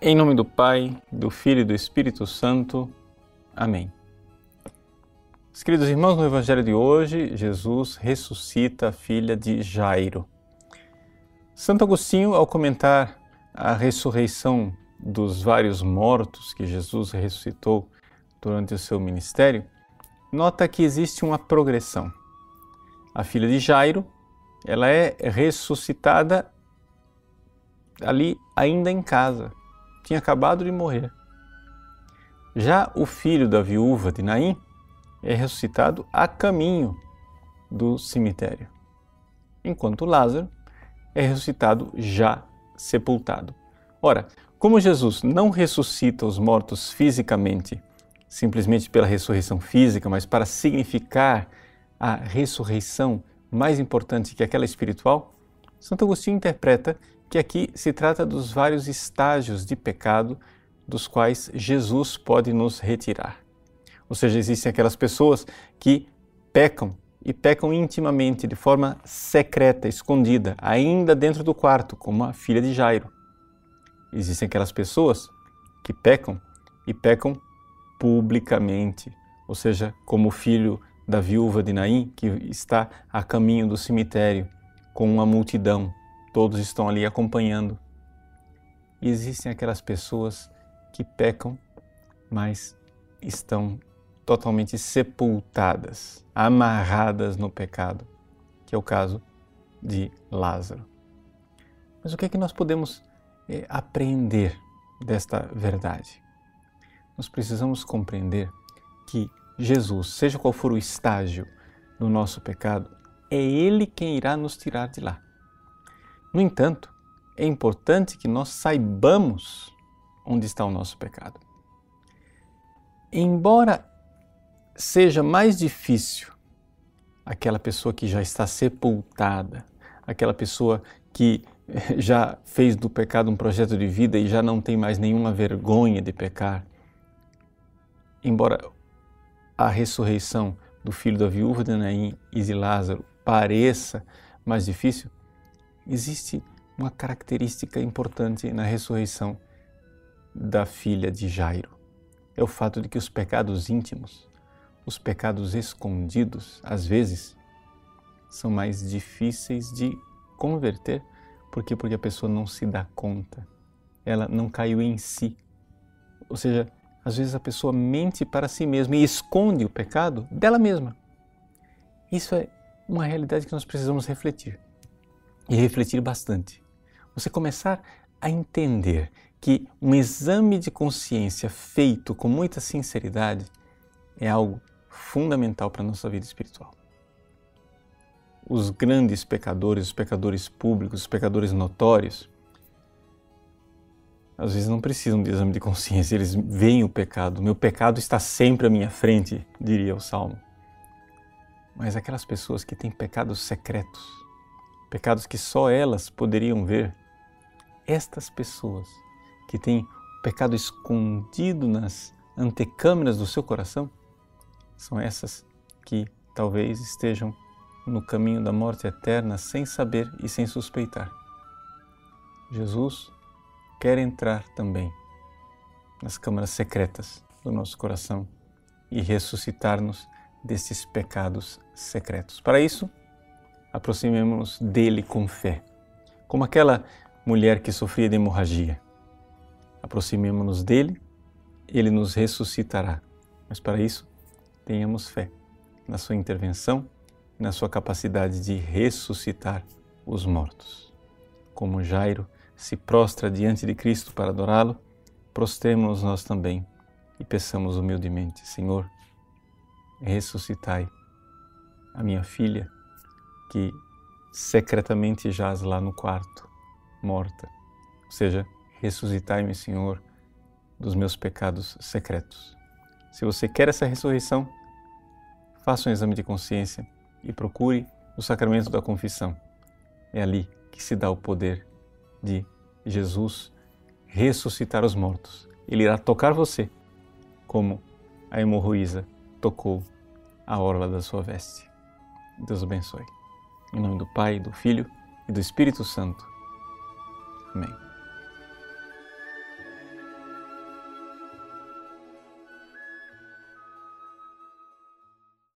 Em nome do Pai, do Filho e do Espírito Santo. Amém. Os queridos irmãos, no Evangelho de hoje, Jesus ressuscita a filha de Jairo. Santo Agostinho, ao comentar a ressurreição dos vários mortos que Jesus ressuscitou durante o seu ministério, nota que existe uma progressão. A filha de Jairo, ela é ressuscitada ali ainda em casa, tinha acabado de morrer. Já o filho da viúva de Naim é ressuscitado a caminho do cemitério, enquanto Lázaro é ressuscitado já sepultado. Ora, como Jesus não ressuscita os mortos fisicamente, simplesmente pela ressurreição física, mas para significar a ressurreição mais importante que aquela espiritual, Santo Agostinho interpreta que aqui se trata dos vários estágios de pecado dos quais Jesus pode nos retirar. Ou seja, existem aquelas pessoas que pecam e pecam intimamente, de forma secreta, escondida, ainda dentro do quarto, como a filha de Jairo. Existem aquelas pessoas que pecam e pecam publicamente, ou seja, como o filho da viúva de Naim, que está a caminho do cemitério com uma multidão todos estão ali acompanhando. E existem aquelas pessoas que pecam, mas estão totalmente sepultadas, amarradas no pecado, que é o caso de Lázaro. Mas o que é que nós podemos é, aprender desta verdade? Nós precisamos compreender que Jesus, seja qual for o estágio do nosso pecado, é Ele quem irá nos tirar de lá. No entanto, é importante que nós saibamos onde está o nosso pecado. Embora seja mais difícil aquela pessoa que já está sepultada, aquela pessoa que já fez do pecado um projeto de vida e já não tem mais nenhuma vergonha de pecar, embora a ressurreição do filho da viúva de Naim e de Lázaro pareça mais difícil, existe uma característica importante na ressurreição da filha de Jairo. É o fato de que os pecados íntimos, os pecados escondidos, às vezes, são mais difíceis de converter. Por quê? Porque a pessoa não se dá conta. Ela não caiu em si. Ou seja, às vezes a pessoa mente para si mesma e esconde o pecado dela mesma. Isso é uma realidade que nós precisamos refletir e refletir bastante. Você começar a entender que um exame de consciência feito com muita sinceridade é algo fundamental para a nossa vida espiritual. Os grandes pecadores, os pecadores públicos, os pecadores notórios, às vezes não precisam de exame de consciência, eles veem o pecado. Meu pecado está sempre à minha frente, diria o Salmo. Mas aquelas pessoas que têm pecados secretos, pecados que só elas poderiam ver, estas pessoas que têm pecado escondido nas antecâmeras do seu coração, são essas que talvez estejam no caminho da morte eterna sem saber e sem suspeitar. Jesus quer entrar também nas câmaras secretas do nosso coração e ressuscitar-nos desses pecados secretos. Para isso, aproximemos-nos dele com fé, como aquela mulher que sofria de hemorragia. Aproximemos-nos dele, ele nos ressuscitará. Mas para isso, tenhamos fé na sua intervenção e na sua capacidade de ressuscitar os mortos. Como Jairo se prostra diante de Cristo para adorá-lo, prostremos-nos nós também e peçamos humildemente: Senhor, ressuscitai a minha filha que secretamente jaz lá no quarto, morta. Ou seja, ressuscitai-me, Senhor, dos meus pecados secretos. Se você quer essa ressurreição, faça um exame de consciência e procure o sacramento da confissão. É ali que se dá o poder de Jesus ressuscitar os mortos. Ele irá tocar você, como a hemorroísa tocou a orla da sua veste. Deus abençoe. Em nome do Pai, do Filho e do Espírito Santo. Amém.